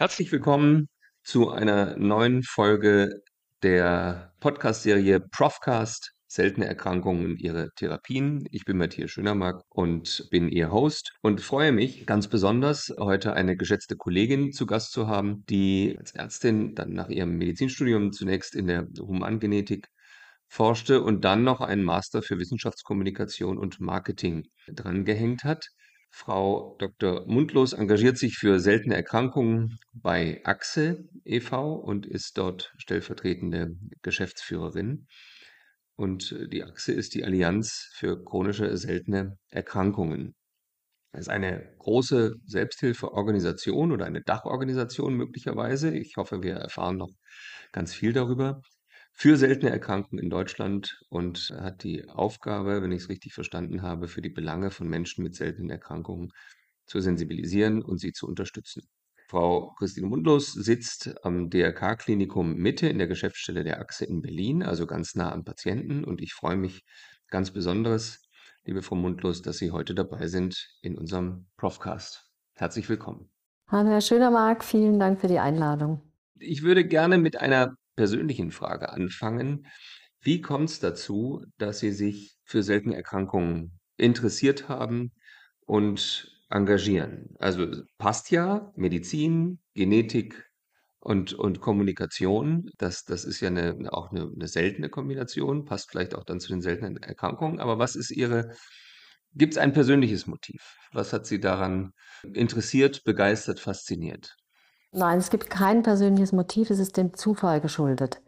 Herzlich willkommen zu einer neuen Folge der Podcast-Serie Profcast Seltene Erkrankungen und ihre Therapien. Ich bin Matthias Schönermark und bin Ihr Host und freue mich ganz besonders, heute eine geschätzte Kollegin zu Gast zu haben, die als Ärztin dann nach ihrem Medizinstudium zunächst in der Humangenetik forschte und dann noch einen Master für Wissenschaftskommunikation und Marketing drangehängt hat. Frau Dr. Mundlos engagiert sich für seltene Erkrankungen bei AXE e.V. und ist dort stellvertretende Geschäftsführerin. Und die AXE ist die Allianz für chronische seltene Erkrankungen. Das ist eine große Selbsthilfeorganisation oder eine Dachorganisation möglicherweise. Ich hoffe, wir erfahren noch ganz viel darüber für seltene Erkrankungen in Deutschland und hat die Aufgabe, wenn ich es richtig verstanden habe, für die Belange von Menschen mit seltenen Erkrankungen zu sensibilisieren und sie zu unterstützen. Frau Christine Mundlos sitzt am DRK-Klinikum Mitte in der Geschäftsstelle der Achse in Berlin, also ganz nah am Patienten. Und ich freue mich ganz besonders, liebe Frau Mundlos, dass Sie heute dabei sind in unserem Profcast. Herzlich willkommen. Hallo, Herr Schönermark, vielen Dank für die Einladung. Ich würde gerne mit einer persönlichen Frage anfangen. Wie kommt es dazu, dass Sie sich für seltene Erkrankungen interessiert haben und engagieren? Also passt ja Medizin, Genetik und, und Kommunikation. Das, das ist ja eine, auch eine, eine seltene Kombination, passt vielleicht auch dann zu den seltenen Erkrankungen. Aber was ist Ihre, gibt es ein persönliches Motiv? Was hat Sie daran interessiert, begeistert, fasziniert? Nein, es gibt kein persönliches Motiv, es ist dem Zufall geschuldet.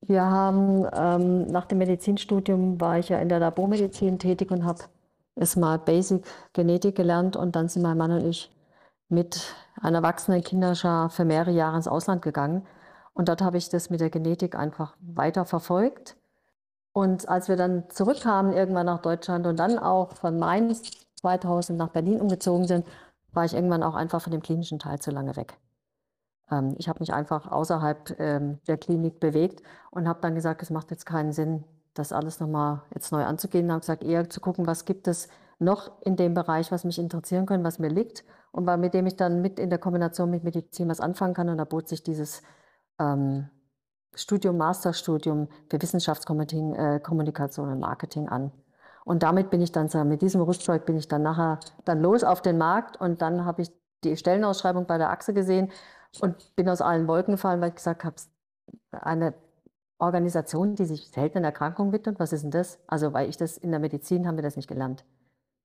Wir haben ähm, nach dem Medizinstudium war ich ja in der Labormedizin tätig und habe erstmal Basic Genetik gelernt und dann sind mein Mann und ich mit einer wachsenden Kinderschar für mehrere Jahre ins Ausland gegangen. Und dort habe ich das mit der Genetik einfach weiter verfolgt. Und als wir dann zurückkamen irgendwann nach Deutschland und dann auch von Mainz 2000 nach Berlin umgezogen sind, war ich irgendwann auch einfach von dem klinischen Teil zu lange weg. Ähm, ich habe mich einfach außerhalb ähm, der Klinik bewegt und habe dann gesagt, es macht jetzt keinen Sinn, das alles nochmal jetzt neu anzugehen. Ich habe gesagt, eher zu gucken, was gibt es noch in dem Bereich, was mich interessieren könnte, was mir liegt und mit dem ich dann mit in der Kombination mit Medizin was anfangen kann. Und da bot sich dieses ähm, Studium, Masterstudium für Wissenschaftskommunikation äh, und Marketing an. Und damit bin ich dann, mit diesem Rüstzeug bin ich dann nachher dann los auf den Markt und dann habe ich die Stellenausschreibung bei der Achse gesehen und bin aus allen Wolken gefallen, weil ich gesagt habe, eine Organisation, die sich seltenen Erkrankungen widmet, was ist denn das? Also, weil ich das in der Medizin haben wir das nicht gelernt.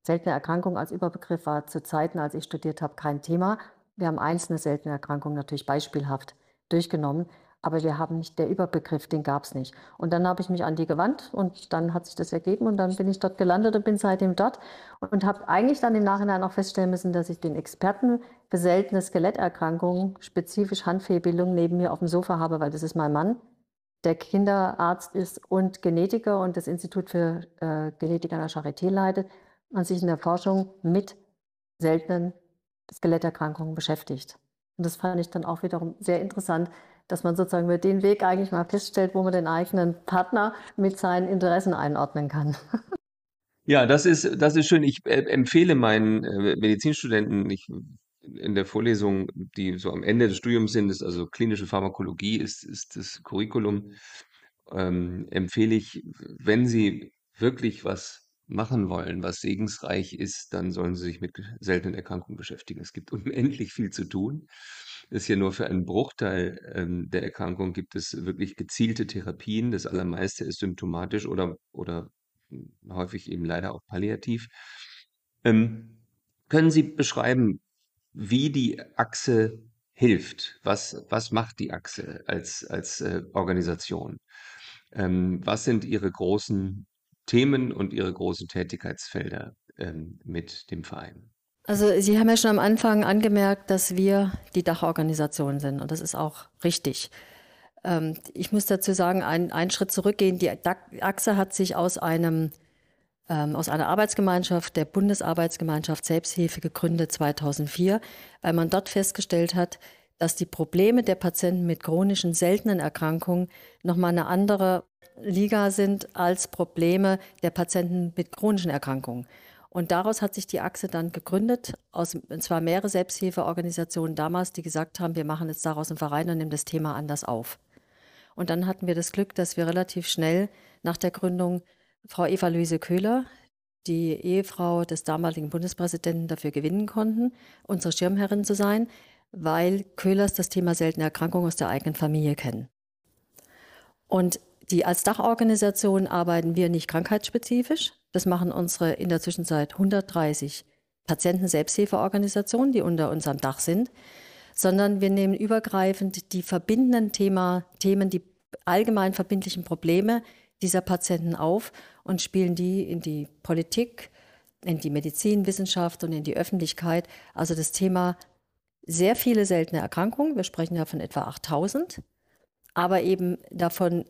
Seltene Erkrankung als Überbegriff war zu Zeiten, als ich studiert habe, kein Thema. Wir haben einzelne seltene Erkrankungen natürlich beispielhaft durchgenommen, aber wir haben nicht, der Überbegriff, den gab es nicht. Und dann habe ich mich an die gewandt und dann hat sich das ergeben und dann bin ich dort gelandet und bin seitdem dort und habe eigentlich dann im Nachhinein auch feststellen müssen, dass ich den Experten für seltene Skeletterkrankungen, spezifisch Handfehlbildung, neben mir auf dem Sofa habe, weil das ist mein Mann, der Kinderarzt ist und Genetiker und das Institut für äh, Genetik an der Charité leitet und sich in der Forschung mit seltenen Skeletterkrankungen beschäftigt. Und das fand ich dann auch wiederum sehr interessant, dass man sozusagen über den Weg eigentlich mal feststellt, wo man den eigenen Partner mit seinen Interessen einordnen kann. Ja, das ist, das ist schön. Ich äh, empfehle meinen äh, Medizinstudenten, ich, in der Vorlesung, die so am Ende des Studiums sind, ist also klinische Pharmakologie, ist, ist das Curriculum, ähm, empfehle ich, wenn Sie wirklich was machen wollen, was segensreich ist, dann sollen Sie sich mit seltenen Erkrankungen beschäftigen. Es gibt unendlich viel zu tun ist ja nur für einen Bruchteil ähm, der Erkrankung gibt es wirklich gezielte Therapien. Das allermeiste ist symptomatisch oder, oder häufig eben leider auch palliativ. Ähm, können Sie beschreiben, wie die Achse hilft? Was, was macht die Achse als, als äh, Organisation? Ähm, was sind Ihre großen Themen und Ihre großen Tätigkeitsfelder ähm, mit dem Verein? Also Sie haben ja schon am Anfang angemerkt, dass wir die Dachorganisation sind und das ist auch richtig. Ähm, ich muss dazu sagen, ein, einen Schritt zurückgehen. Die Achse hat sich aus einem ähm, aus einer Arbeitsgemeinschaft, der Bundesarbeitsgemeinschaft Selbsthilfe gegründet 2004, weil man dort festgestellt hat, dass die Probleme der Patienten mit chronischen seltenen Erkrankungen nochmal eine andere Liga sind als Probleme der Patienten mit chronischen Erkrankungen. Und daraus hat sich die Achse dann gegründet, aus, und zwar mehrere Selbsthilfeorganisationen damals, die gesagt haben, wir machen jetzt daraus einen Verein und nehmen das Thema anders auf. Und dann hatten wir das Glück, dass wir relativ schnell nach der Gründung Frau Eva-Luise Köhler, die Ehefrau des damaligen Bundespräsidenten, dafür gewinnen konnten, unsere Schirmherrin zu sein, weil Köhlers das Thema seltene Erkrankungen aus der eigenen Familie kennen. Und die als Dachorganisation arbeiten wir nicht krankheitsspezifisch. Das machen unsere in der Zwischenzeit 130 Patienten-Selbsthilfeorganisationen, die unter unserem Dach sind, sondern wir nehmen übergreifend die verbindenden Thema, Themen, die allgemein verbindlichen Probleme dieser Patienten auf und spielen die in die Politik, in die Medizinwissenschaft und in die Öffentlichkeit. Also das Thema sehr viele seltene Erkrankungen, wir sprechen ja von etwa 8000, aber eben davon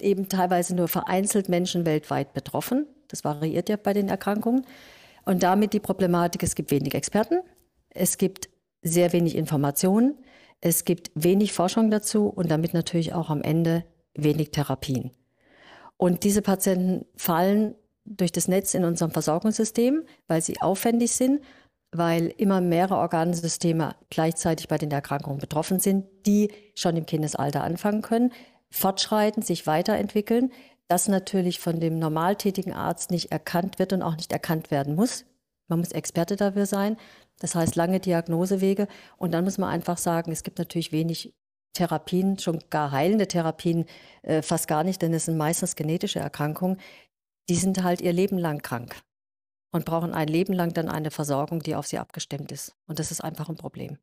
eben teilweise nur vereinzelt Menschen weltweit betroffen. Das variiert ja bei den Erkrankungen. Und damit die Problematik, es gibt wenig Experten, es gibt sehr wenig Informationen, es gibt wenig Forschung dazu und damit natürlich auch am Ende wenig Therapien. Und diese Patienten fallen durch das Netz in unserem Versorgungssystem, weil sie aufwendig sind, weil immer mehrere Organsysteme gleichzeitig bei den Erkrankungen betroffen sind, die schon im Kindesalter anfangen können, fortschreiten, sich weiterentwickeln, das natürlich von dem normal tätigen Arzt nicht erkannt wird und auch nicht erkannt werden muss. Man muss Experte dafür sein. Das heißt lange Diagnosewege. Und dann muss man einfach sagen, es gibt natürlich wenig Therapien, schon gar heilende Therapien, äh, fast gar nicht, denn es sind meistens genetische Erkrankungen. Die sind halt ihr Leben lang krank und brauchen ein Leben lang dann eine Versorgung, die auf sie abgestimmt ist. Und das ist einfach ein Problem.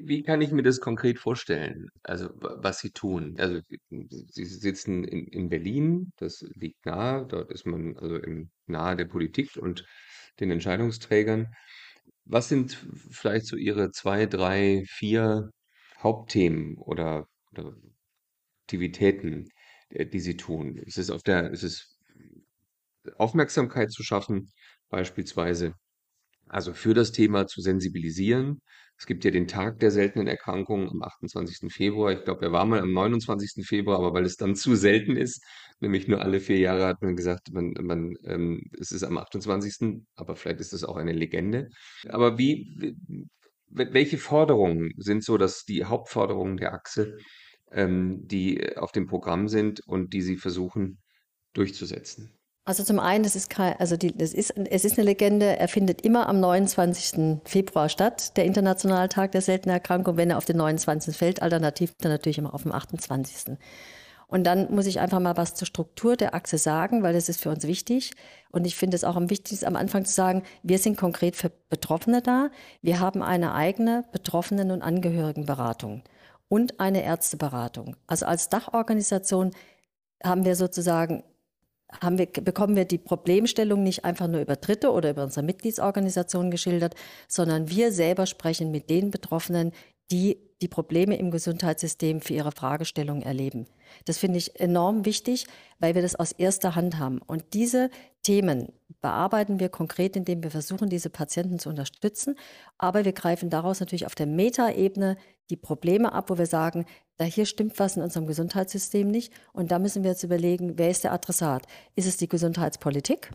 Wie kann ich mir das konkret vorstellen? Also, was Sie tun? Also, Sie sitzen in, in Berlin, das liegt nahe, dort ist man also im, nahe der Politik und den Entscheidungsträgern. Was sind vielleicht so Ihre zwei, drei, vier Hauptthemen oder, oder Aktivitäten, äh, die Sie tun? Ist es auf der, ist es Aufmerksamkeit zu schaffen, beispielsweise, also für das Thema zu sensibilisieren? Es gibt ja den Tag der seltenen Erkrankungen am 28. Februar. Ich glaube, er war mal am 29. Februar, aber weil es dann zu selten ist, nämlich nur alle vier Jahre hat man gesagt, man, man, ähm, es ist am 28. Aber vielleicht ist das auch eine Legende. Aber wie, welche Forderungen sind so, dass die Hauptforderungen der Achse, ähm, die auf dem Programm sind und die Sie versuchen durchzusetzen? Also zum einen, das ist kein, also die, das ist, es ist eine Legende, er findet immer am 29. Februar statt, der Internationale Tag der seltenen Erkrankung, wenn er auf den 29. fällt, alternativ dann natürlich immer auf dem 28. Und dann muss ich einfach mal was zur Struktur der Achse sagen, weil das ist für uns wichtig. Und ich finde es auch am wichtigsten, am Anfang zu sagen, wir sind konkret für Betroffene da. Wir haben eine eigene Betroffenen- und Angehörigenberatung und eine Ärzteberatung. Also als Dachorganisation haben wir sozusagen haben wir, bekommen wir die Problemstellung nicht einfach nur über Dritte oder über unsere Mitgliedsorganisation geschildert, sondern wir selber sprechen mit den Betroffenen, die die Probleme im Gesundheitssystem für ihre Fragestellung erleben. Das finde ich enorm wichtig, weil wir das aus erster Hand haben. Und diese Themen bearbeiten wir konkret, indem wir versuchen, diese Patienten zu unterstützen. Aber wir greifen daraus natürlich auf der Metaebene die Probleme ab, wo wir sagen, da hier stimmt was in unserem Gesundheitssystem nicht. Und da müssen wir jetzt überlegen, wer ist der Adressat? Ist es die Gesundheitspolitik?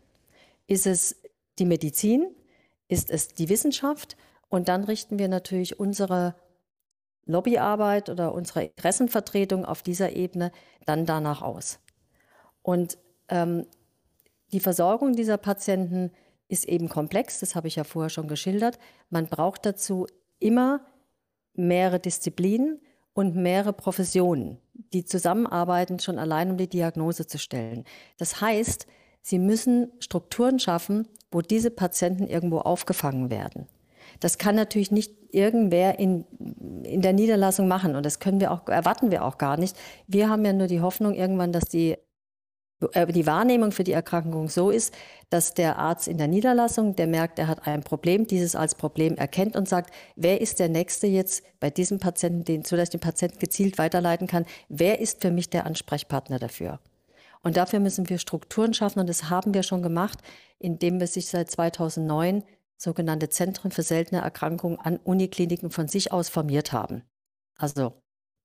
Ist es die Medizin? Ist es die Wissenschaft? Und dann richten wir natürlich unsere Lobbyarbeit oder unsere Interessenvertretung auf dieser Ebene dann danach aus. Und ähm, die Versorgung dieser Patienten ist eben komplex, das habe ich ja vorher schon geschildert. Man braucht dazu immer mehrere Disziplinen und mehrere Professionen, die zusammenarbeiten, schon allein um die Diagnose zu stellen. Das heißt, sie müssen Strukturen schaffen, wo diese Patienten irgendwo aufgefangen werden. Das kann natürlich nicht irgendwer in, in der Niederlassung machen und das können wir auch, erwarten wir auch gar nicht. Wir haben ja nur die Hoffnung irgendwann, dass die die Wahrnehmung für die Erkrankung so ist, dass der Arzt in der Niederlassung, der merkt, er hat ein Problem, dieses als Problem erkennt und sagt, wer ist der Nächste jetzt bei diesem Patienten, den, sodass ich den Patienten gezielt weiterleiten kann, wer ist für mich der Ansprechpartner dafür? Und dafür müssen wir Strukturen schaffen und das haben wir schon gemacht, indem wir sich seit 2009 sogenannte Zentren für seltene Erkrankungen an Unikliniken von sich aus formiert haben. Also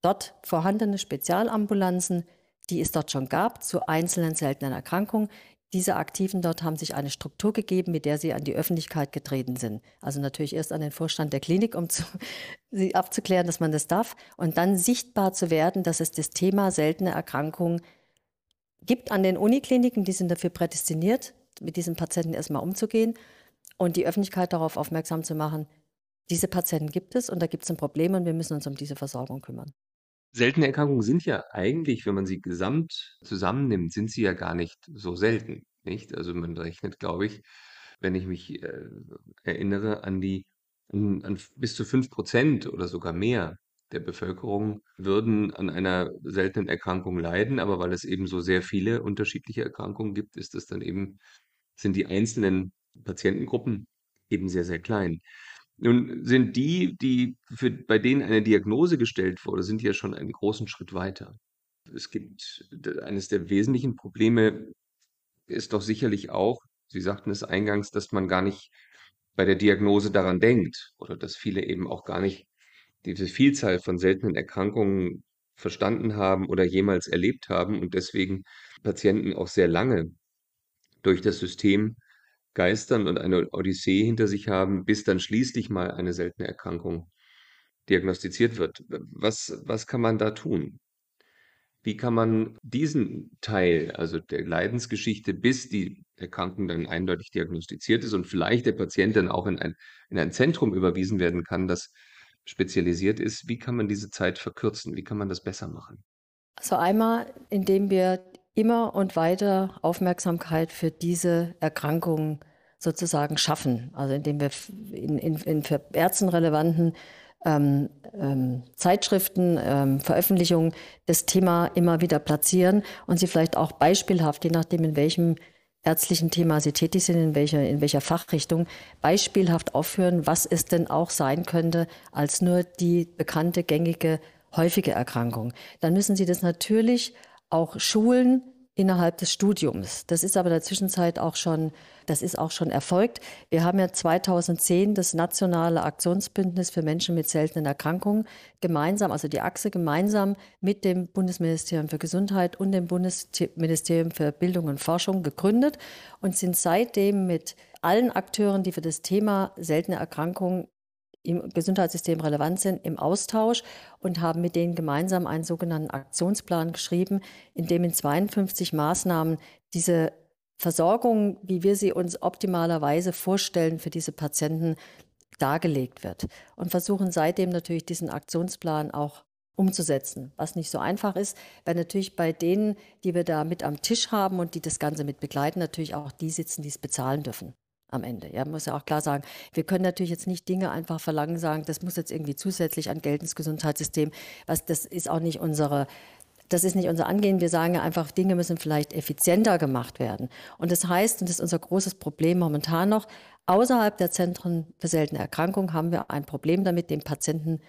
dort vorhandene Spezialambulanzen, die es dort schon gab, zu einzelnen seltenen Erkrankungen, diese Aktiven dort haben sich eine Struktur gegeben, mit der sie an die Öffentlichkeit getreten sind. Also natürlich erst an den Vorstand der Klinik, um zu, sie abzuklären, dass man das darf, und dann sichtbar zu werden, dass es das Thema seltene Erkrankungen gibt an den Unikliniken, die sind dafür prädestiniert, mit diesen Patienten erstmal umzugehen und die Öffentlichkeit darauf aufmerksam zu machen, diese Patienten gibt es und da gibt es ein Problem und wir müssen uns um diese Versorgung kümmern. Seltene Erkrankungen sind ja eigentlich, wenn man sie gesamt zusammennimmt, sind sie ja gar nicht so selten, nicht? Also man rechnet, glaube ich, wenn ich mich äh, erinnere an die an, an bis zu fünf Prozent oder sogar mehr der Bevölkerung würden an einer seltenen Erkrankung leiden, aber weil es eben so sehr viele unterschiedliche Erkrankungen gibt, ist es dann eben, sind die einzelnen Patientengruppen eben sehr, sehr klein. Nun sind die, die für, bei denen eine Diagnose gestellt wurde, sind ja schon einen großen Schritt weiter. Es gibt eines der wesentlichen Probleme ist doch sicherlich auch, Sie sagten es eingangs, dass man gar nicht bei der Diagnose daran denkt oder dass viele eben auch gar nicht diese Vielzahl von seltenen Erkrankungen verstanden haben oder jemals erlebt haben und deswegen Patienten auch sehr lange durch das System geistern und eine Odyssee hinter sich haben, bis dann schließlich mal eine seltene Erkrankung diagnostiziert wird. Was, was kann man da tun? Wie kann man diesen Teil, also der Leidensgeschichte, bis die Erkrankung dann eindeutig diagnostiziert ist und vielleicht der Patient dann auch in ein, in ein Zentrum überwiesen werden kann, das spezialisiert ist, wie kann man diese Zeit verkürzen? Wie kann man das besser machen? Also einmal, indem wir immer und weiter Aufmerksamkeit für diese Erkrankungen sozusagen schaffen. Also indem wir in, in, in für Ärzten relevanten ähm, ähm, Zeitschriften, ähm, Veröffentlichungen das Thema immer wieder platzieren und sie vielleicht auch beispielhaft, je nachdem in welchem ärztlichen Thema Sie tätig sind, in welcher, in welcher Fachrichtung, beispielhaft aufführen, was es denn auch sein könnte als nur die bekannte, gängige, häufige Erkrankung. Dann müssen Sie das natürlich auch schulen, innerhalb des Studiums. Das ist aber in der Zwischenzeit auch schon, das ist auch schon erfolgt. Wir haben ja 2010 das nationale Aktionsbündnis für Menschen mit seltenen Erkrankungen gemeinsam, also die Achse gemeinsam mit dem Bundesministerium für Gesundheit und dem Bundesministerium für Bildung und Forschung gegründet und sind seitdem mit allen Akteuren, die für das Thema seltene Erkrankungen im Gesundheitssystem relevant sind, im Austausch und haben mit denen gemeinsam einen sogenannten Aktionsplan geschrieben, in dem in 52 Maßnahmen diese Versorgung, wie wir sie uns optimalerweise vorstellen, für diese Patienten dargelegt wird. Und versuchen seitdem natürlich diesen Aktionsplan auch umzusetzen, was nicht so einfach ist, weil natürlich bei denen, die wir da mit am Tisch haben und die das Ganze mit begleiten, natürlich auch die sitzen, die es bezahlen dürfen am Ende. Ja, muss ja auch klar sagen, wir können natürlich jetzt nicht Dinge einfach verlangen, sagen, das muss jetzt irgendwie zusätzlich an Geld ins Gesundheitssystem. Was, das ist auch nicht unsere, das ist nicht unser Angehen. Wir sagen ja einfach, Dinge müssen vielleicht effizienter gemacht werden. Und das heißt, und das ist unser großes Problem momentan noch, außerhalb der Zentren für seltene Erkrankungen haben wir ein Problem damit, dem Patienten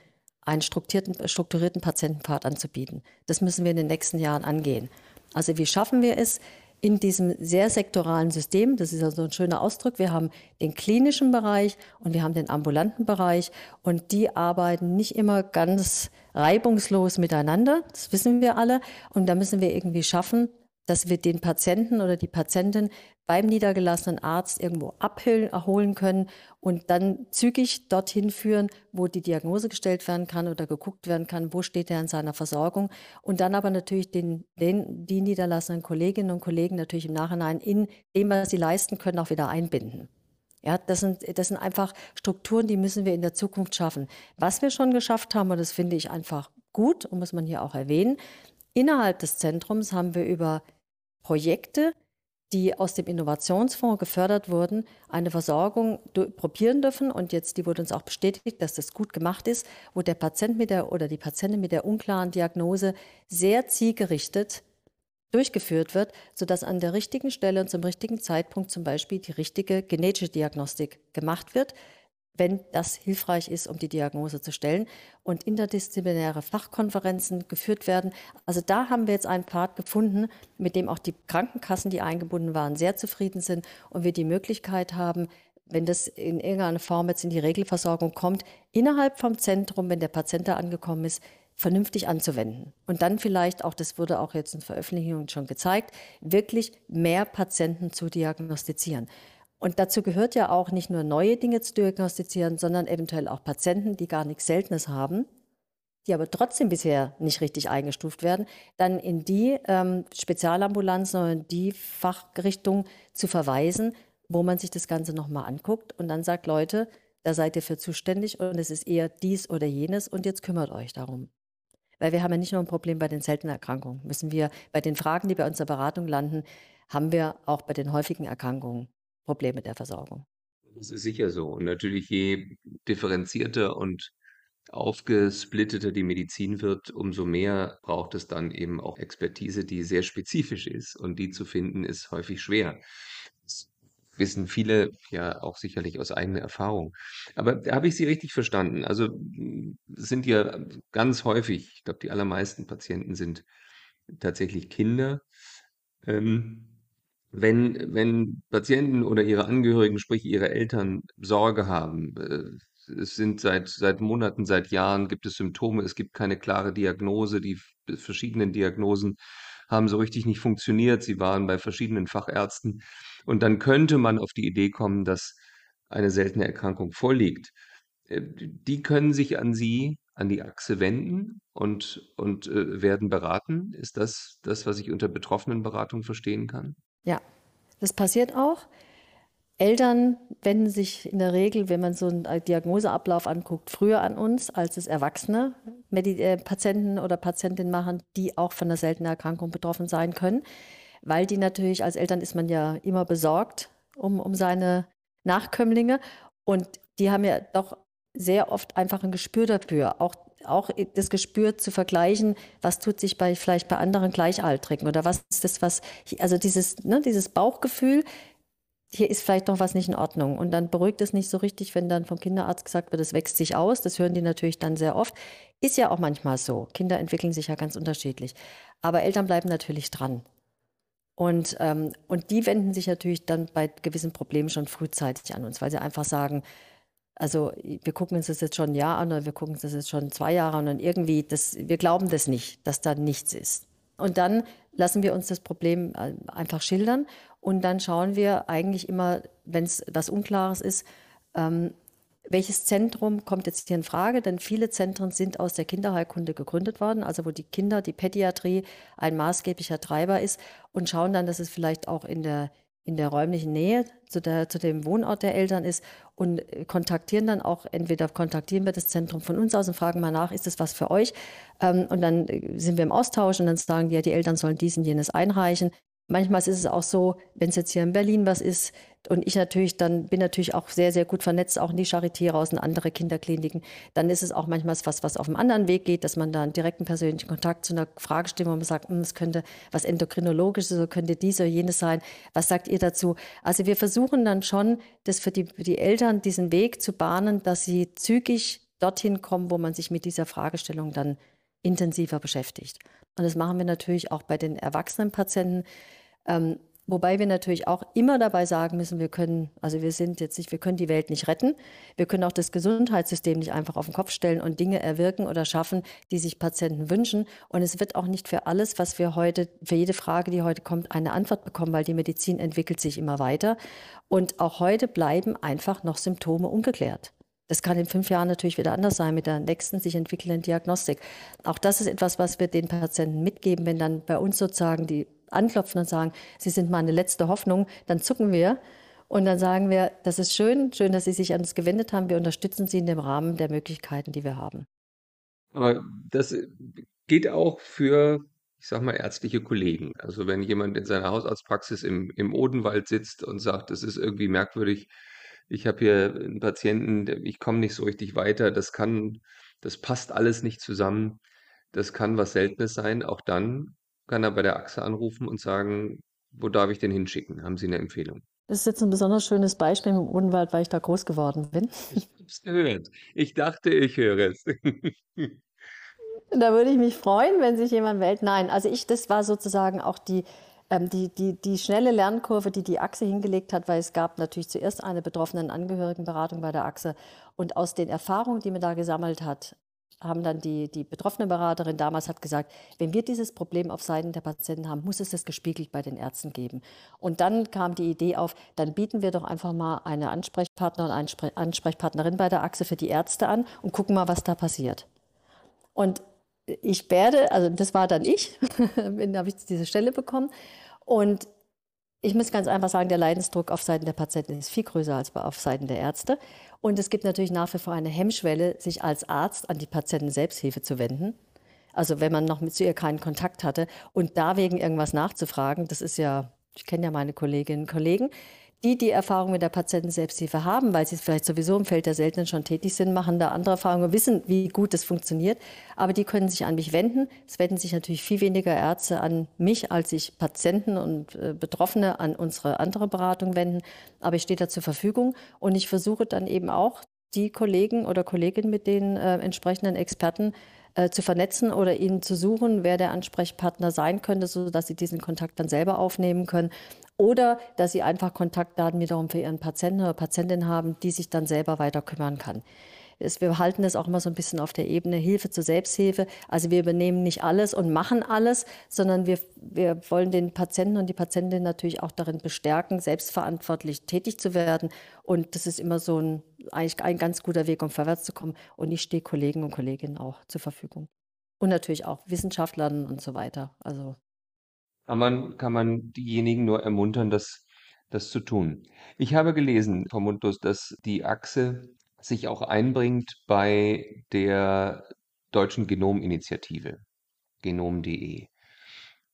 einen strukturierten, strukturierten Patientenpfad anzubieten. Das müssen wir in den nächsten Jahren angehen. Also wie schaffen wir es, in diesem sehr sektoralen System, das ist also ein schöner Ausdruck, wir haben den klinischen Bereich und wir haben den ambulanten Bereich. Und die arbeiten nicht immer ganz reibungslos miteinander, das wissen wir alle. Und da müssen wir irgendwie schaffen, dass wir den Patienten oder die Patientin beim niedergelassenen Arzt irgendwo abholen können und dann zügig dorthin führen, wo die Diagnose gestellt werden kann oder geguckt werden kann, wo steht er in seiner Versorgung und dann aber natürlich den, den, die niederlassenen Kolleginnen und Kollegen natürlich im Nachhinein in dem, was sie leisten können, auch wieder einbinden. Ja, das sind, das sind einfach Strukturen, die müssen wir in der Zukunft schaffen. Was wir schon geschafft haben, und das finde ich einfach gut und muss man hier auch erwähnen, innerhalb des Zentrums haben wir über Projekte, die aus dem Innovationsfonds gefördert wurden, eine Versorgung probieren dürfen. Und jetzt, die wurde uns auch bestätigt, dass das gut gemacht ist, wo der Patient mit der oder die Patientin mit der unklaren Diagnose sehr zielgerichtet durchgeführt wird, sodass an der richtigen Stelle und zum richtigen Zeitpunkt zum Beispiel die richtige genetische Diagnostik gemacht wird, wenn das hilfreich ist, um die Diagnose zu stellen und interdisziplinäre Fachkonferenzen geführt werden. Also da haben wir jetzt einen Pfad gefunden, mit dem auch die Krankenkassen, die eingebunden waren, sehr zufrieden sind und wir die Möglichkeit haben, wenn das in irgendeiner Form jetzt in die Regelversorgung kommt, innerhalb vom Zentrum, wenn der Patient da angekommen ist, vernünftig anzuwenden. Und dann vielleicht auch, das wurde auch jetzt in Veröffentlichungen schon gezeigt, wirklich mehr Patienten zu diagnostizieren. Und dazu gehört ja auch nicht nur neue Dinge zu diagnostizieren, sondern eventuell auch Patienten, die gar nichts Seltenes haben, die aber trotzdem bisher nicht richtig eingestuft werden, dann in die ähm, Spezialambulanzen oder in die Fachrichtung zu verweisen, wo man sich das Ganze nochmal anguckt und dann sagt, Leute, da seid ihr für zuständig und es ist eher dies oder jenes und jetzt kümmert euch darum. Weil wir haben ja nicht nur ein Problem bei den seltenen Erkrankungen, müssen wir bei den Fragen, die bei unserer Beratung landen, haben wir auch bei den häufigen Erkrankungen Probleme der Versorgung. Das ist sicher so. Und natürlich, je differenzierter und aufgesplitteter die Medizin wird, umso mehr braucht es dann eben auch Expertise, die sehr spezifisch ist. Und die zu finden, ist häufig schwer. Das wissen viele ja auch sicherlich aus eigener Erfahrung. Aber habe ich Sie richtig verstanden? Also sind ja ganz häufig, ich glaube, die allermeisten Patienten sind tatsächlich Kinder. Ähm, wenn, wenn Patienten oder ihre Angehörigen, sprich ihre Eltern, Sorge haben, äh, es sind seit, seit Monaten, seit Jahren gibt es Symptome, es gibt keine klare Diagnose, die verschiedenen Diagnosen haben so richtig nicht funktioniert, sie waren bei verschiedenen Fachärzten und dann könnte man auf die Idee kommen, dass eine seltene Erkrankung vorliegt. Äh, die können sich an Sie, an die Achse wenden und, und äh, werden beraten. Ist das das, was ich unter Betroffenenberatung verstehen kann? Ja, das passiert auch. Eltern wenden sich in der Regel, wenn man so einen Diagnoseablauf anguckt, früher an uns, als es Erwachsene Medi äh, Patienten oder Patientinnen machen, die auch von einer seltenen Erkrankung betroffen sein können. Weil die natürlich, als Eltern ist man ja immer besorgt um, um seine Nachkömmlinge. Und die haben ja doch sehr oft einfach ein Gespür dafür, auch, auch das Gespür zu vergleichen, was tut sich bei, vielleicht bei anderen Gleichaltrigen oder was ist das, was, also dieses, ne, dieses Bauchgefühl, hier ist vielleicht noch was nicht in Ordnung. Und dann beruhigt es nicht so richtig, wenn dann vom Kinderarzt gesagt wird, es wächst sich aus. Das hören die natürlich dann sehr oft. Ist ja auch manchmal so. Kinder entwickeln sich ja ganz unterschiedlich. Aber Eltern bleiben natürlich dran. Und, ähm, und die wenden sich natürlich dann bei gewissen Problemen schon frühzeitig an uns, weil sie einfach sagen, also wir gucken uns das jetzt schon ein Jahr an oder wir gucken uns das jetzt schon zwei Jahre an und irgendwie, das, wir glauben das nicht, dass da nichts ist. Und dann lassen wir uns das Problem äh, einfach schildern und dann schauen wir eigentlich immer, wenn es was Unklares ist, ähm, welches Zentrum kommt jetzt hier in Frage? Denn viele Zentren sind aus der Kinderheilkunde gegründet worden, also wo die Kinder, die Pädiatrie ein maßgeblicher Treiber ist und schauen dann, dass es vielleicht auch in der in der räumlichen Nähe zu, der, zu dem Wohnort der Eltern ist und kontaktieren dann auch, entweder kontaktieren wir das Zentrum von uns aus und fragen mal nach, ist das was für euch? Ähm, und dann sind wir im Austausch und dann sagen die, ja, die Eltern sollen dies und jenes einreichen. Manchmal ist es auch so, wenn es jetzt hier in Berlin was ist und ich natürlich dann bin natürlich auch sehr, sehr gut vernetzt, auch in die Charité raus und andere Kinderkliniken, dann ist es auch manchmal was, was auf einem anderen Weg geht, dass man da einen direkten persönlichen Kontakt zu einer man sagt, hm, es könnte was Endokrinologisches oder könnte dies oder jenes sein. Was sagt ihr dazu? Also wir versuchen dann schon, das für die, für die Eltern diesen Weg zu bahnen, dass sie zügig dorthin kommen, wo man sich mit dieser Fragestellung dann intensiver beschäftigt. Und das machen wir natürlich auch bei den erwachsenen Patienten. Ähm, wobei wir natürlich auch immer dabei sagen müssen, wir können, also wir sind jetzt nicht, wir können die Welt nicht retten. Wir können auch das Gesundheitssystem nicht einfach auf den Kopf stellen und Dinge erwirken oder schaffen, die sich Patienten wünschen. Und es wird auch nicht für alles, was wir heute, für jede Frage, die heute kommt, eine Antwort bekommen, weil die Medizin entwickelt sich immer weiter. Und auch heute bleiben einfach noch Symptome ungeklärt. Das kann in fünf Jahren natürlich wieder anders sein mit der nächsten sich entwickelnden Diagnostik. Auch das ist etwas, was wir den Patienten mitgeben, wenn dann bei uns sozusagen die anklopfen und sagen, Sie sind meine letzte Hoffnung, dann zucken wir und dann sagen wir, das ist schön, schön, dass Sie sich an uns gewendet haben. Wir unterstützen Sie in dem Rahmen der Möglichkeiten, die wir haben. Aber das geht auch für, ich sag mal, ärztliche Kollegen. Also wenn jemand in seiner Hausarztpraxis im, im Odenwald sitzt und sagt, das ist irgendwie merkwürdig, ich habe hier einen Patienten, ich komme nicht so richtig weiter, das kann, das passt alles nicht zusammen, das kann was Seltenes sein. Auch dann kann er bei der Achse anrufen und sagen, wo darf ich denn hinschicken? Haben Sie eine Empfehlung? Das ist jetzt ein besonders schönes Beispiel im Odenwald, weil ich da groß geworden bin. Ich habe es gehört. Ich dachte, ich höre es. da würde ich mich freuen, wenn sich jemand meldet. Nein, also ich, das war sozusagen auch die ähm, die, die, die schnelle Lernkurve, die die Achse hingelegt hat, weil es gab natürlich zuerst eine betroffenen Angehörigenberatung bei der Achse. Und aus den Erfahrungen, die man da gesammelt hat, haben dann die, die betroffene Beraterin damals hat gesagt, wenn wir dieses Problem auf Seiten der Patienten haben, muss es das gespiegelt bei den Ärzten geben. Und dann kam die Idee auf, dann bieten wir doch einfach mal eine Ansprechpartner und eine Ansprechpartnerin bei der Achse für die Ärzte an und gucken mal, was da passiert. Und ich werde, also das war dann ich, da habe ich diese Stelle bekommen. Und ich muss ganz einfach sagen, der Leidensdruck auf Seiten der Patienten ist viel größer als auf Seiten der Ärzte. Und es gibt natürlich nach wie vor eine Hemmschwelle, sich als Arzt an die Patienten-Selbsthilfe zu wenden. Also wenn man noch mit zu ihr keinen Kontakt hatte und da wegen irgendwas nachzufragen, das ist ja, ich kenne ja meine Kolleginnen und Kollegen, die, die Erfahrung mit der Patienten-Selbsthilfe haben, weil sie vielleicht sowieso im Feld der Seltenen schon tätig sind, machen da andere Erfahrungen, wissen, wie gut das funktioniert. Aber die können sich an mich wenden. Es wenden sich natürlich viel weniger Ärzte an mich, als sich Patienten und äh, Betroffene an unsere andere Beratung wenden. Aber ich stehe da zur Verfügung und ich versuche dann eben auch, die Kollegen oder Kolleginnen mit den äh, entsprechenden Experten äh, zu vernetzen oder ihnen zu suchen, wer der Ansprechpartner sein könnte, sodass sie diesen Kontakt dann selber aufnehmen können oder dass sie einfach Kontaktdaten wiederum für ihren Patienten oder Patientin haben, die sich dann selber weiter kümmern kann. Wir halten das auch immer so ein bisschen auf der Ebene Hilfe zur Selbsthilfe. Also wir übernehmen nicht alles und machen alles, sondern wir, wir wollen den Patienten und die Patientin natürlich auch darin bestärken, selbstverantwortlich tätig zu werden. Und das ist immer so ein, eigentlich ein ganz guter Weg, um vorwärts zu kommen. Und ich stehe Kollegen und Kolleginnen auch zur Verfügung. Und natürlich auch Wissenschaftlern und so weiter. Also kann man, kann man diejenigen nur ermuntern, das, das zu tun. Ich habe gelesen, Frau Mundlos, dass die Achse sich auch einbringt bei der Deutschen Genominitiative, genom.de,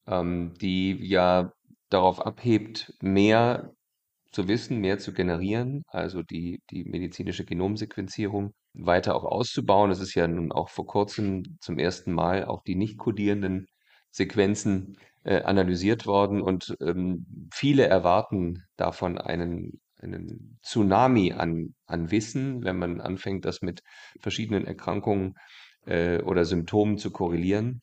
ähm, die ja darauf abhebt, mehr zu wissen, mehr zu generieren, also die, die medizinische Genomsequenzierung weiter auch auszubauen. Es ist ja nun auch vor kurzem zum ersten Mal auch die nicht kodierenden Sequenzen äh, analysiert worden und ähm, viele erwarten davon einen, einen Tsunami an, an Wissen, wenn man anfängt, das mit verschiedenen Erkrankungen äh, oder Symptomen zu korrelieren.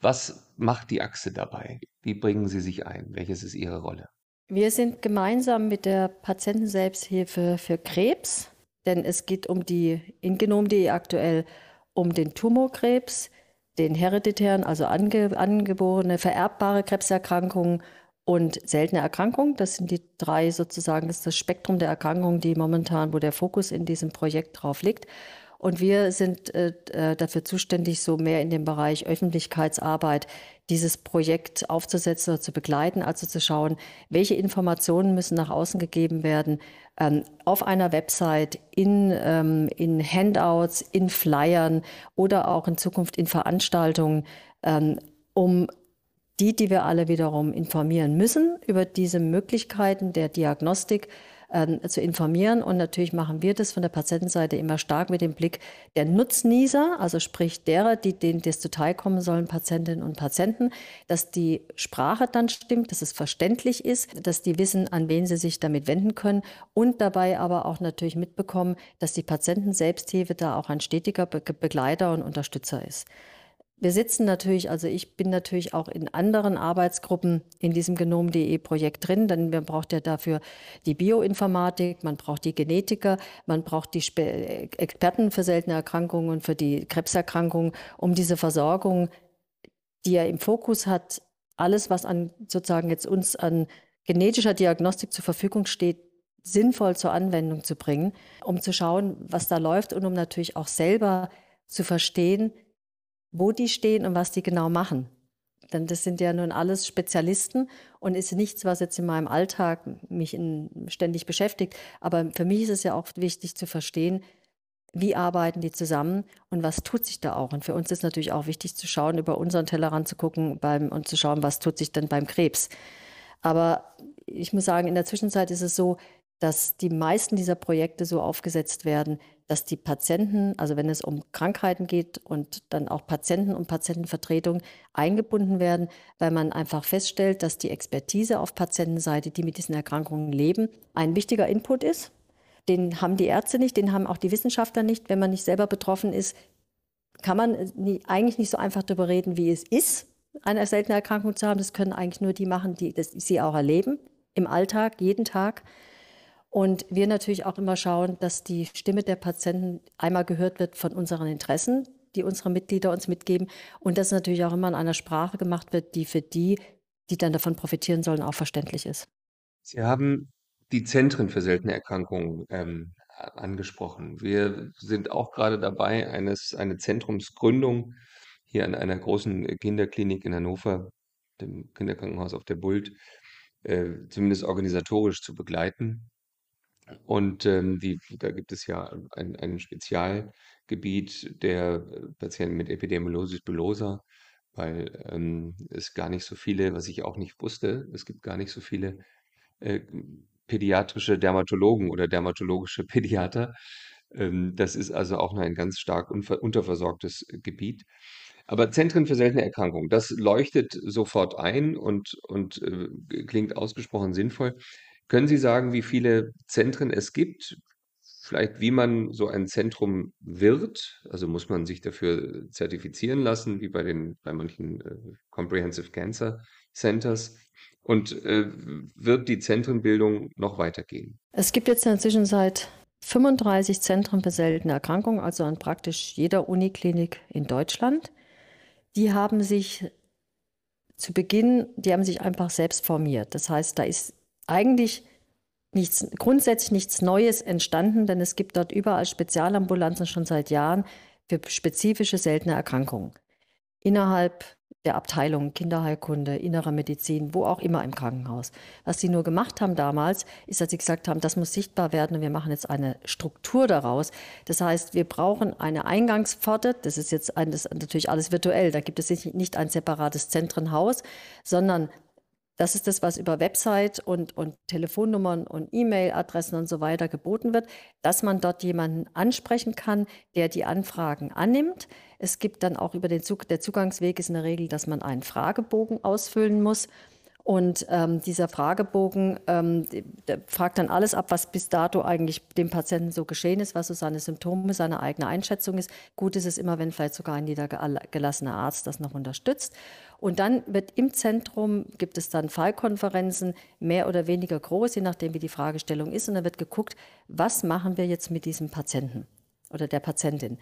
Was macht die Achse dabei? Wie bringen Sie sich ein? Welches ist Ihre Rolle? Wir sind gemeinsam mit der Patientenselbsthilfe für Krebs, denn es geht um die in Genom.de aktuell um den Tumorkrebs, den hereditären, also ange, angeborene, vererbbare Krebserkrankungen und seltene Erkrankungen. Das sind die drei sozusagen, das ist das Spektrum der Erkrankungen, die momentan, wo der Fokus in diesem Projekt drauf liegt. Und wir sind äh, äh, dafür zuständig, so mehr in dem Bereich Öffentlichkeitsarbeit dieses Projekt aufzusetzen oder zu begleiten, also zu schauen, welche Informationen müssen nach außen gegeben werden, ähm, auf einer Website, in, ähm, in Handouts, in Flyern oder auch in Zukunft in Veranstaltungen, ähm, um die, die wir alle wiederum informieren müssen über diese Möglichkeiten der Diagnostik, ähm, zu informieren. Und natürlich machen wir das von der Patientenseite immer stark mit dem Blick der Nutznießer, also sprich derer, die denen das zuteilkommen sollen, Patientinnen und Patienten, dass die Sprache dann stimmt, dass es verständlich ist, dass die wissen, an wen sie sich damit wenden können und dabei aber auch natürlich mitbekommen, dass die Patienten-Selbsthilfe da auch ein stetiger Begleiter und Unterstützer ist. Wir sitzen natürlich, also ich bin natürlich auch in anderen Arbeitsgruppen in diesem Genom.de Projekt drin, denn man braucht ja dafür die Bioinformatik, man braucht die Genetiker, man braucht die Spe Experten für seltene Erkrankungen und für die Krebserkrankungen, um diese Versorgung, die ja im Fokus hat, alles, was an sozusagen jetzt uns an genetischer Diagnostik zur Verfügung steht, sinnvoll zur Anwendung zu bringen, um zu schauen, was da läuft und um natürlich auch selber zu verstehen, wo die stehen und was die genau machen. Denn das sind ja nun alles Spezialisten und ist nichts, was jetzt in meinem Alltag mich in, ständig beschäftigt. Aber für mich ist es ja auch wichtig zu verstehen, wie arbeiten die zusammen und was tut sich da auch. Und für uns ist natürlich auch wichtig zu schauen, über unseren Tellerrand zu gucken beim, und zu schauen, was tut sich denn beim Krebs. Aber ich muss sagen, in der Zwischenzeit ist es so, dass die meisten dieser Projekte so aufgesetzt werden, dass die Patienten, also wenn es um Krankheiten geht und dann auch Patienten und Patientenvertretung eingebunden werden, weil man einfach feststellt, dass die Expertise auf Patientenseite, die mit diesen Erkrankungen leben, ein wichtiger Input ist. Den haben die Ärzte nicht, den haben auch die Wissenschaftler nicht. Wenn man nicht selber betroffen ist, kann man nie, eigentlich nicht so einfach darüber reden, wie es ist, eine seltene Erkrankung zu haben. Das können eigentlich nur die machen, die das, sie auch erleben, im Alltag, jeden Tag. Und wir natürlich auch immer schauen, dass die Stimme der Patienten einmal gehört wird von unseren Interessen, die unsere Mitglieder uns mitgeben und das natürlich auch immer in einer Sprache gemacht wird, die für die, die dann davon profitieren sollen, auch verständlich ist. Sie haben die Zentren für seltene Erkrankungen ähm, angesprochen. Wir sind auch gerade dabei, eines, eine Zentrumsgründung hier an einer großen Kinderklinik in Hannover, dem Kinderkrankenhaus auf der Bult, äh, zumindest organisatorisch zu begleiten. Und ähm, die, da gibt es ja ein, ein Spezialgebiet der Patienten mit Epidemiolosis bullosa, weil ähm, es gar nicht so viele, was ich auch nicht wusste, es gibt gar nicht so viele äh, pädiatrische Dermatologen oder dermatologische Pädiater. Ähm, das ist also auch noch ein ganz stark unterversorgtes Gebiet. Aber Zentren für seltene Erkrankungen, das leuchtet sofort ein und, und äh, klingt ausgesprochen sinnvoll. Können Sie sagen, wie viele Zentren es gibt? Vielleicht, wie man so ein Zentrum wird? Also muss man sich dafür zertifizieren lassen, wie bei den, bei manchen äh, Comprehensive Cancer Centers? Und äh, wird die Zentrenbildung noch weitergehen? Es gibt jetzt in der Zwischenzeit 35 Zentren für seltene Erkrankungen, also an praktisch jeder Uniklinik in Deutschland. Die haben sich zu Beginn, die haben sich einfach selbst formiert. Das heißt, da ist eigentlich nichts, grundsätzlich nichts Neues entstanden, denn es gibt dort überall Spezialambulanzen schon seit Jahren für spezifische seltene Erkrankungen. Innerhalb der Abteilung Kinderheilkunde, innerer Medizin, wo auch immer im Krankenhaus. Was sie nur gemacht haben damals, ist, dass sie gesagt haben, das muss sichtbar werden und wir machen jetzt eine Struktur daraus. Das heißt, wir brauchen eine Eingangspforte. Das ist jetzt ein, das ist natürlich alles virtuell. Da gibt es nicht ein separates Zentrenhaus, sondern das ist das, was über Website und, und Telefonnummern und E-Mail-Adressen und so weiter geboten wird, dass man dort jemanden ansprechen kann, der die Anfragen annimmt. Es gibt dann auch über den Zug, der Zugangsweg ist in der Regel, dass man einen Fragebogen ausfüllen muss. Und ähm, dieser Fragebogen ähm, fragt dann alles ab, was bis dato eigentlich dem Patienten so geschehen ist, was so seine Symptome, seine eigene Einschätzung ist. Gut ist es immer, wenn vielleicht sogar ein niedergelassener Arzt das noch unterstützt. Und dann wird im Zentrum, gibt es dann Fallkonferenzen, mehr oder weniger groß, je nachdem wie die Fragestellung ist. Und dann wird geguckt, was machen wir jetzt mit diesem Patienten oder der Patientin.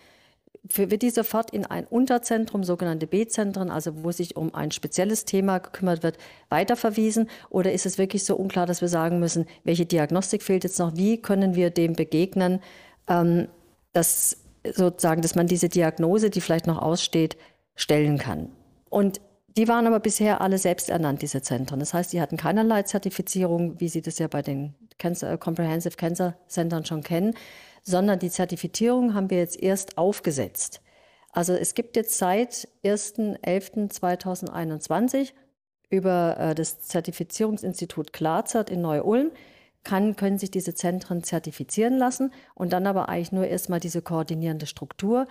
Wird die sofort in ein Unterzentrum, sogenannte B-Zentren, also wo sich um ein spezielles Thema gekümmert wird, weiterverwiesen? Oder ist es wirklich so unklar, dass wir sagen müssen, welche Diagnostik fehlt jetzt noch? Wie können wir dem begegnen, ähm, dass sozusagen, dass man diese Diagnose, die vielleicht noch aussteht, stellen kann? Und die waren aber bisher alle selbst ernannt, diese Zentren. Das heißt, die hatten keinerlei Zertifizierung, wie Sie das ja bei den Cancer, äh, Comprehensive Cancer Centern schon kennen, sondern die Zertifizierung haben wir jetzt erst aufgesetzt. Also es gibt jetzt seit 1.11.2021 über äh, das Zertifizierungsinstitut Klarzert in Neu-Ulm kann, können sich diese Zentren zertifizieren lassen und dann aber eigentlich nur erstmal diese koordinierende Struktur.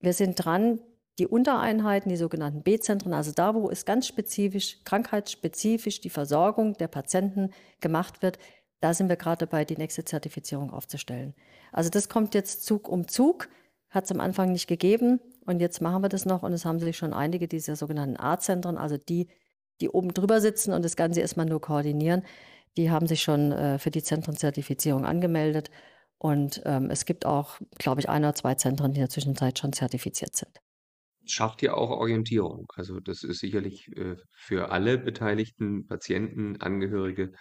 Wir sind dran, die Untereinheiten, die sogenannten B-Zentren, also da, wo es ganz spezifisch, krankheitsspezifisch die Versorgung der Patienten gemacht wird, da sind wir gerade dabei, die nächste Zertifizierung aufzustellen. Also das kommt jetzt Zug um Zug, hat es am Anfang nicht gegeben und jetzt machen wir das noch und es haben sich schon einige dieser sogenannten A-Zentren, also die, die oben drüber sitzen und das Ganze erstmal nur koordinieren, die haben sich schon äh, für die Zentrenzertifizierung angemeldet und ähm, es gibt auch, glaube ich, ein oder zwei Zentren, die in der Zwischenzeit schon zertifiziert sind schafft ja auch Orientierung. Also das ist sicherlich äh, für alle beteiligten Patienten, Angehörige,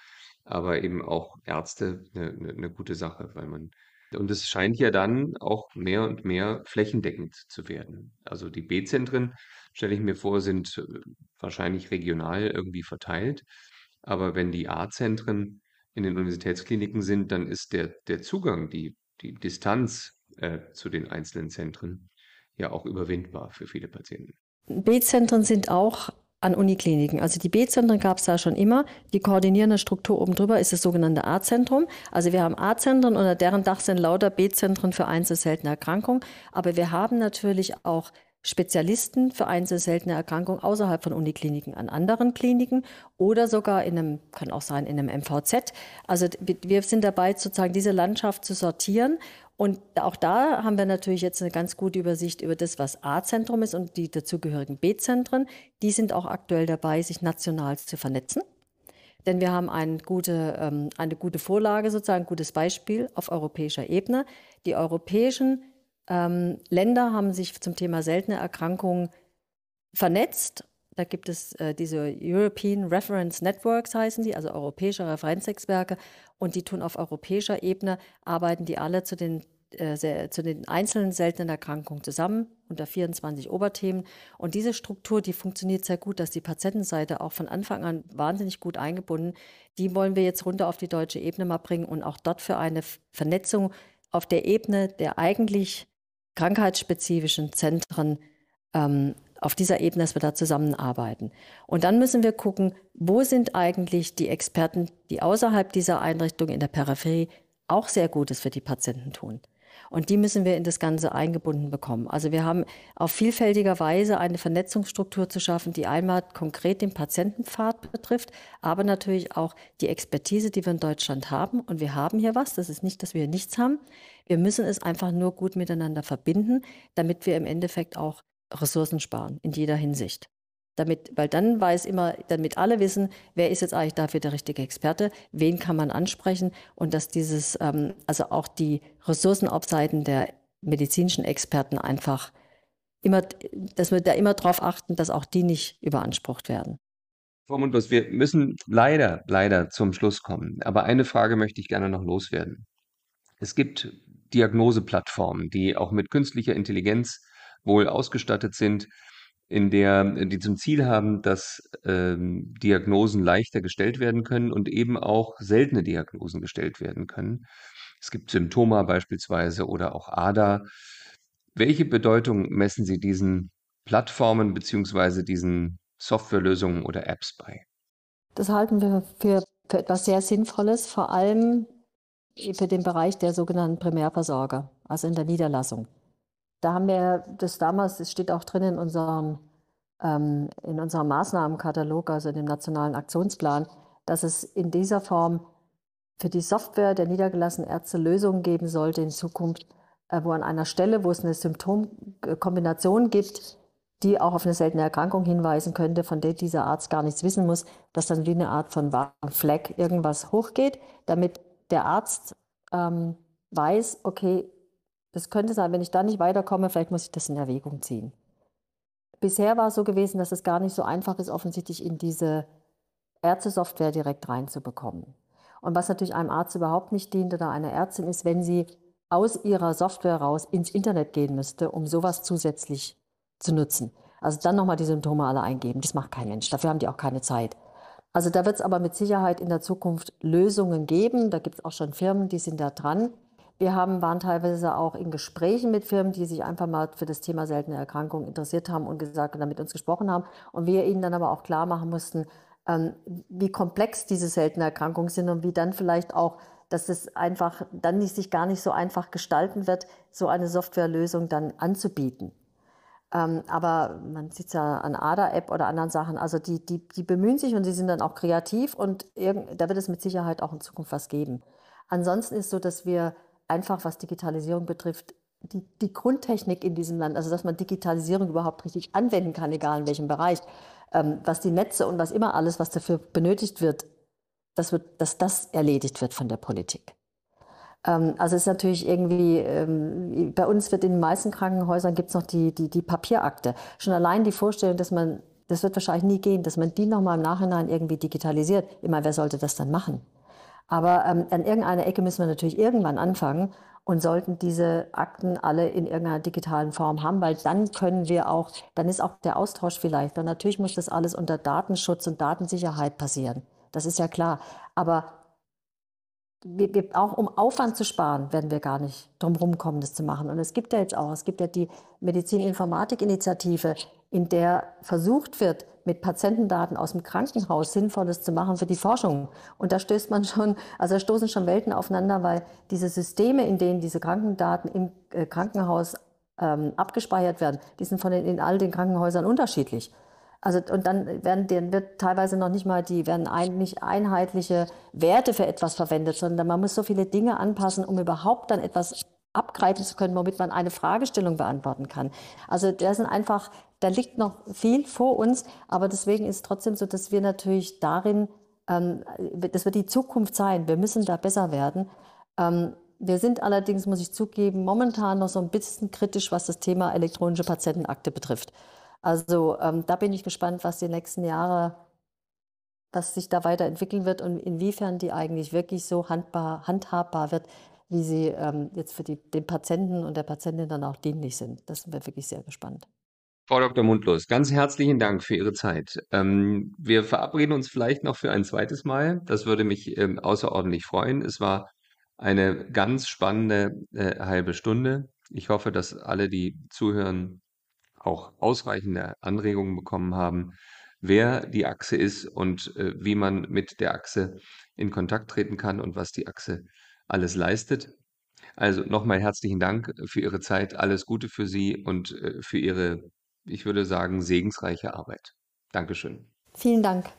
aber eben auch Ärzte eine, eine, eine gute Sache, weil man und es scheint ja dann auch mehr und mehr flächendeckend zu werden. Also die B-Zentren, stelle ich mir vor, sind äh, wahrscheinlich regional irgendwie verteilt. Aber wenn die A-Zentren in den Universitätskliniken sind, dann ist der, der Zugang, die, die Distanz äh, zu den einzelnen Zentren ja auch überwindbar für viele Patienten. B-Zentren sind auch an Unikliniken. Also die B-Zentren gab es da schon immer. Die koordinierende Struktur oben drüber ist das sogenannte A-Zentrum. Also wir haben A-Zentren, unter deren Dach sind lauter B-Zentren für einzelseltene Erkrankungen. Aber wir haben natürlich auch Spezialisten für einzelseltene Erkrankungen außerhalb von Unikliniken an anderen Kliniken oder sogar in einem, kann auch sein, in einem MVZ. Also wir sind dabei, sozusagen diese Landschaft zu sortieren und auch da haben wir natürlich jetzt eine ganz gute Übersicht über das, was A-Zentrum ist und die dazugehörigen B-Zentren. Die sind auch aktuell dabei, sich national zu vernetzen. Denn wir haben eine gute, ähm, eine gute Vorlage, sozusagen ein gutes Beispiel auf europäischer Ebene. Die europäischen Ähm, Länder haben sich zum Thema seltene Erkrankungen vernetzt. Da gibt es äh, diese European Reference Networks, heißen die, also europäische Referenznetzwerke. Und die tun auf europäischer Ebene, arbeiten die alle zu den äh, zu den einzelnen seltenen Erkrankungen zusammen unter 24 Oberthemen. Und diese Struktur, die funktioniert sehr gut, dass die Patientenseite auch von Anfang an wahnsinnig gut eingebunden. Die wollen wir jetzt runter auf die deutsche Ebene mal bringen und auch dort für eine Vernetzung auf der Ebene der eigentlich krankheitsspezifischen Zentren ähm, auf dieser Ebene, dass wir da zusammenarbeiten. Und dann müssen wir gucken, wo sind eigentlich die Experten, die außerhalb dieser Einrichtung in der Peripherie auch sehr Gutes für die Patienten tun. Und die müssen wir in das Ganze eingebunden bekommen. Also wir haben auf vielfältiger Weise eine Vernetzungsstruktur zu schaffen, die einmal konkret den Patientenpfad betrifft, aber natürlich auch die Expertise, die wir in Deutschland haben. Und wir haben hier was. Das ist nicht, dass wir nichts haben. Wir müssen es einfach nur gut miteinander verbinden, damit wir im Endeffekt auch Ressourcen sparen in jeder Hinsicht. Damit, weil dann weiß immer, damit alle wissen, wer ist jetzt eigentlich dafür der richtige Experte, wen kann man ansprechen und dass dieses, ähm, also auch die Ressourcen auf Seiten der medizinischen Experten einfach immer, dass wir da immer darauf achten, dass auch die nicht überansprucht werden. Frau Mundlos, wir müssen leider, leider zum Schluss kommen. Aber eine Frage möchte ich gerne noch loswerden. Es gibt Diagnoseplattformen, die auch mit künstlicher Intelligenz wohl ausgestattet sind in der die zum Ziel haben, dass ähm, Diagnosen leichter gestellt werden können und eben auch seltene Diagnosen gestellt werden können. Es gibt Symptoma beispielsweise oder auch ADA. Welche Bedeutung messen Sie diesen Plattformen beziehungsweise diesen Softwarelösungen oder Apps bei? Das halten wir für, für etwas sehr Sinnvolles, vor allem für den Bereich der sogenannten Primärversorger, also in der Niederlassung. Da haben wir das damals, es steht auch drin in unserem, ähm, in unserem Maßnahmenkatalog, also in dem nationalen Aktionsplan, dass es in dieser Form für die Software der niedergelassenen Ärzte Lösungen geben sollte in Zukunft, äh, wo an einer Stelle, wo es eine Symptomkombination gibt, die auch auf eine seltene Erkrankung hinweisen könnte, von der dieser Arzt gar nichts wissen muss, dass dann wie eine Art von Fleck irgendwas hochgeht, damit der Arzt ähm, weiß, okay, das könnte sein, wenn ich da nicht weiterkomme, vielleicht muss ich das in Erwägung ziehen. Bisher war es so gewesen, dass es gar nicht so einfach ist, offensichtlich in diese Ärztesoftware direkt reinzubekommen. Und was natürlich einem Arzt überhaupt nicht dient oder einer Ärztin ist, wenn sie aus ihrer Software raus ins Internet gehen müsste, um sowas zusätzlich zu nutzen. Also dann nochmal die Symptome alle eingeben. Das macht kein Mensch. Dafür haben die auch keine Zeit. Also da wird es aber mit Sicherheit in der Zukunft Lösungen geben. Da gibt es auch schon Firmen, die sind da dran. Wir haben, waren teilweise auch in Gesprächen mit Firmen, die sich einfach mal für das Thema seltene Erkrankungen interessiert haben und gesagt und mit uns gesprochen haben. Und wir ihnen dann aber auch klar machen mussten, ähm, wie komplex diese seltenen Erkrankungen sind und wie dann vielleicht auch, dass es einfach dann nicht, sich gar nicht so einfach gestalten wird, so eine Softwarelösung dann anzubieten. Ähm, aber man sieht es ja an ADA-App oder anderen Sachen, also die, die, die bemühen sich und sie sind dann auch kreativ und da wird es mit Sicherheit auch in Zukunft was geben. Ansonsten ist so, dass wir einfach, was Digitalisierung betrifft, die, die Grundtechnik in diesem Land, also dass man Digitalisierung überhaupt richtig anwenden kann, egal in welchem Bereich, ähm, was die Netze und was immer alles, was dafür benötigt wird, das wird, dass das erledigt wird von der Politik. Ähm, also ist natürlich irgendwie, ähm, bei uns wird in den meisten Krankenhäusern gibt es noch die, die, die Papierakte. Schon allein die Vorstellung, dass man, das wird wahrscheinlich nie gehen, dass man die nochmal im Nachhinein irgendwie digitalisiert. Immer, wer sollte das dann machen? Aber ähm, an irgendeiner Ecke müssen wir natürlich irgendwann anfangen und sollten diese Akten alle in irgendeiner digitalen Form haben, weil dann können wir auch, dann ist auch der Austausch vielleicht. Und natürlich muss das alles unter Datenschutz und Datensicherheit passieren. Das ist ja klar. Aber wir, wir, auch um Aufwand zu sparen, werden wir gar nicht drum rumkommen, das zu machen. Und es gibt ja jetzt auch, es gibt ja die Medizininformatik-Initiative, in der versucht wird, mit Patientendaten aus dem Krankenhaus Sinnvolles zu machen für die Forschung. Und da stößt man schon, also da stoßen schon Welten aufeinander, weil diese Systeme, in denen diese Krankendaten im äh, Krankenhaus ähm, abgespeichert werden, die sind von den, in all den Krankenhäusern unterschiedlich. Also, und dann werden, dann wird teilweise noch nicht mal die, werden ein, einheitliche Werte für etwas verwendet, sondern man muss so viele Dinge anpassen, um überhaupt dann etwas abgreifen zu können, womit man eine Fragestellung beantworten kann. Also, da sind einfach, da liegt noch viel vor uns, aber deswegen ist es trotzdem so, dass wir natürlich darin, ähm, das wird die Zukunft sein. Wir müssen da besser werden. Ähm, Wir sind allerdings, muss ich zugeben, momentan noch so ein bisschen kritisch, was das Thema elektronische Patientenakte betrifft. Also ähm, da bin ich gespannt, was die nächsten Jahre, was sich da weiterentwickeln wird und inwiefern die eigentlich wirklich so handbar, handhabbar wird, wie sie ähm, jetzt für die, den Patienten und der Patientin dann auch dienlich sind. Das sind wir wirklich sehr gespannt. Frau Dr. Mundlos, ganz herzlichen Dank für Ihre Zeit. Ähm, wir verabreden uns vielleicht noch für ein zweites Mal. Das würde mich ähm, außerordentlich freuen. Es war eine ganz spannende äh, halbe Stunde. Ich hoffe, dass alle, die zuhören, auch ausreichende Anregungen bekommen haben, wer die Achse ist und äh, wie man mit der Achse in Kontakt treten kann und was die Achse alles leistet. Also nochmal herzlichen Dank für Ihre Zeit, alles Gute für Sie und äh, für Ihre, ich würde sagen, segensreiche Arbeit. Dankeschön. Vielen Dank.